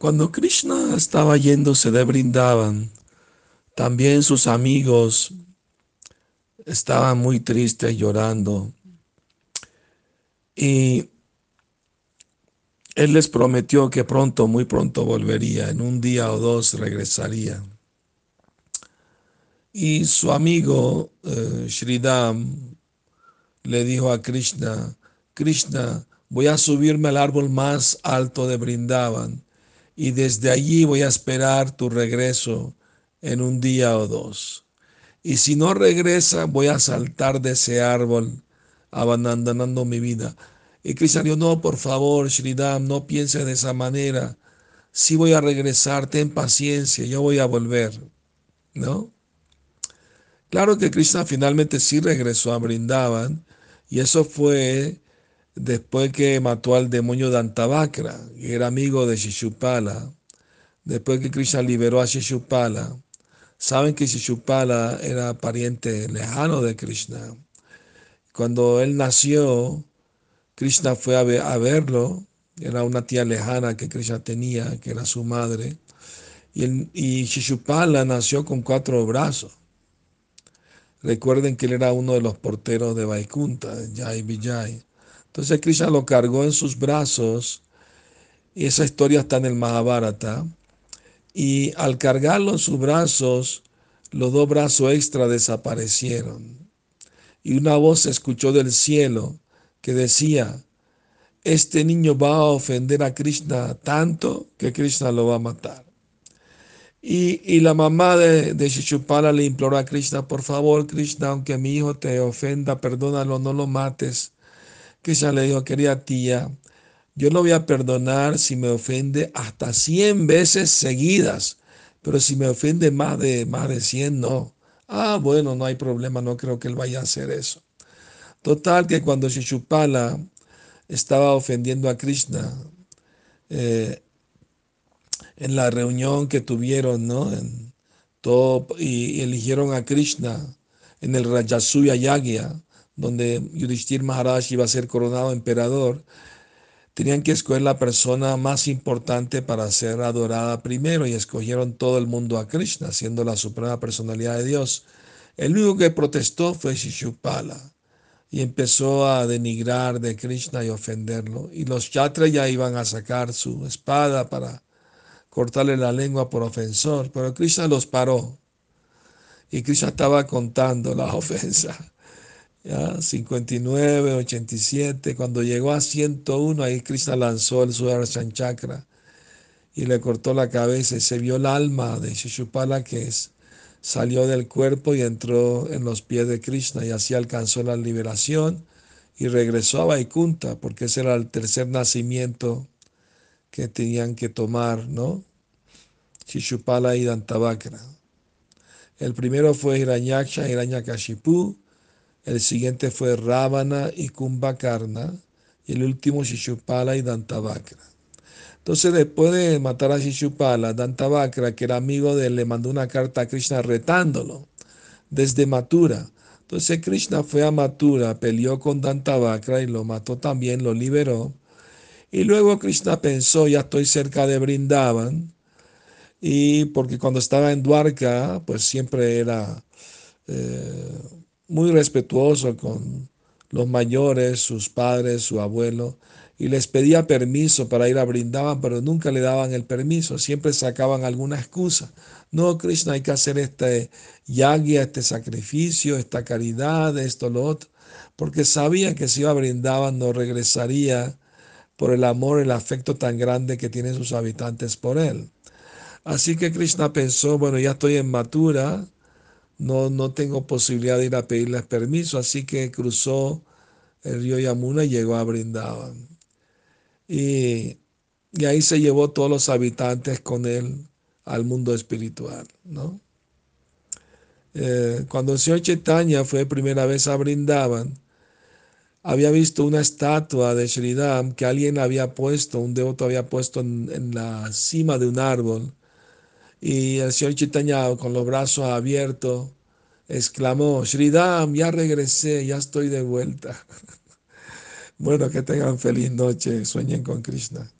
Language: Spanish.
Cuando Krishna estaba yéndose de Brindavan, también sus amigos estaban muy tristes llorando. Y él les prometió que pronto, muy pronto volvería, en un día o dos regresaría. Y su amigo eh, Sridham le dijo a Krishna, Krishna, voy a subirme al árbol más alto de Brindavan y desde allí voy a esperar tu regreso en un día o dos. Y si no regresa, voy a saltar de ese árbol, abandonando mi vida. Y Krishna dijo, no, por favor, Sridham, no piense de esa manera. Si voy a regresar, ten paciencia, yo voy a volver. ¿No? Claro que Krishna finalmente sí regresó a Brindavan, y eso fue después que mató al demonio Dantavakra, que era amigo de Shishupala. Después que Krishna liberó a Shishupala, saben que Shishupala era pariente lejano de Krishna. Cuando él nació, Krishna fue a, verlo, era una tía lejana que Krishna tenía, que era su madre, y, y Shishupala nació con cuatro brazos. Recuerden que él era uno de los porteros de Vaikunta, Jai Vijay. Entonces Krishna lo cargó en sus brazos, y esa historia está en el Mahabharata, y al cargarlo en sus brazos, los dos brazos extra desaparecieron. Y una voz se escuchó del cielo que decía, este niño va a ofender a Krishna tanto que Krishna lo va a matar. Y, la mamá de, de Shishupala le imploró a Krishna, por favor, Krishna, aunque mi hijo te ofenda, perdónalo, no lo mates. Krishna le dijo, querida tía, yo no voy a perdonar si me ofende hasta 100 veces seguidas, pero si me ofende más de, más de 100, no. Ah, bueno, no hay problema, no creo que él vaya a hacer eso. Total que cuando Shishupala estaba ofendiendo a Krishna, eh, en la reunión que tuvieron, ¿no? En todo, y, eligieron a Krishna en el Rajasuya Yagya, donde Yudhishthir Maharaj iba a ser coronado emperador, tenían que escoger la persona más importante para ser adorada primero y escogieron todo el mundo a Krishna, siendo la suprema personalidad de Dios. El único que protestó fue Shishupala y empezó a denigrar de Krishna y ofenderlo. Y los yatras ya iban a sacar su espada para cortarle la lengua por ofensor, pero Krishna los paró. Y Krishna estaba contando la ofensa. ¿Ya? 59, 87, cuando llegó a 101, ahí Krishna lanzó el Sudarshan Chakra y le cortó la cabeza y se vio el alma de Shishupala que salió del cuerpo y entró en los pies de Krishna y así alcanzó la liberación y regresó a Vaikunta porque ese era el tercer nacimiento que tenían que tomar, ¿no? Shishupala y Dantavakra. El primero fue Hiranyaksha, Hiranyakashipu, el siguiente fue Ravana y Kumbhakarna, y el último Shishupala y Dantavakra. Entonces, después de matar a Shishupala, Dantavakra, que era amigo de él, le mandó una carta a Krishna retándolo desde Mathura. Entonces Krishna fue a Mathura, peleó con Dantavakra y lo mató también, lo liberó. Y luego Krishna pensó, ya estoy cerca de Brindavan, y porque cuando estaba en Dwarka, pues siempre era eh, muy respetuoso con los mayores, sus padres, su abuelo, y les pedía permiso para ir a Brindavan, pero nunca le daban el permiso, siempre sacaban alguna excusa. No, Krishna, hay que hacer este yagya, este sacrificio, esta caridad, esto, lo otro, porque sabía que si iba a Brindavan no regresaría por el amor, el afecto tan grande que tienen sus habitantes por él. Así que Krishna pensó, bueno, ya estoy en Mathura, no, no tengo posibilidad de ir a pedirles permiso, así que cruzó el río Yamuna y llegó a Brindavan. Y, y ahí se llevó todos los habitantes con él al mundo espiritual, ¿no? Eh, cuando el señor Chaitanya fue primera vez a Brindavan, había visto una estatua de Sridham que alguien había puesto, un devoto había puesto en, la cima de un árbol. Y el señor Chaitanya, con los brazos abiertos, exclamó, Sridham, ya regresé, ya estoy de vuelta. bueno, que tengan feliz noche, sueñen con Krishna.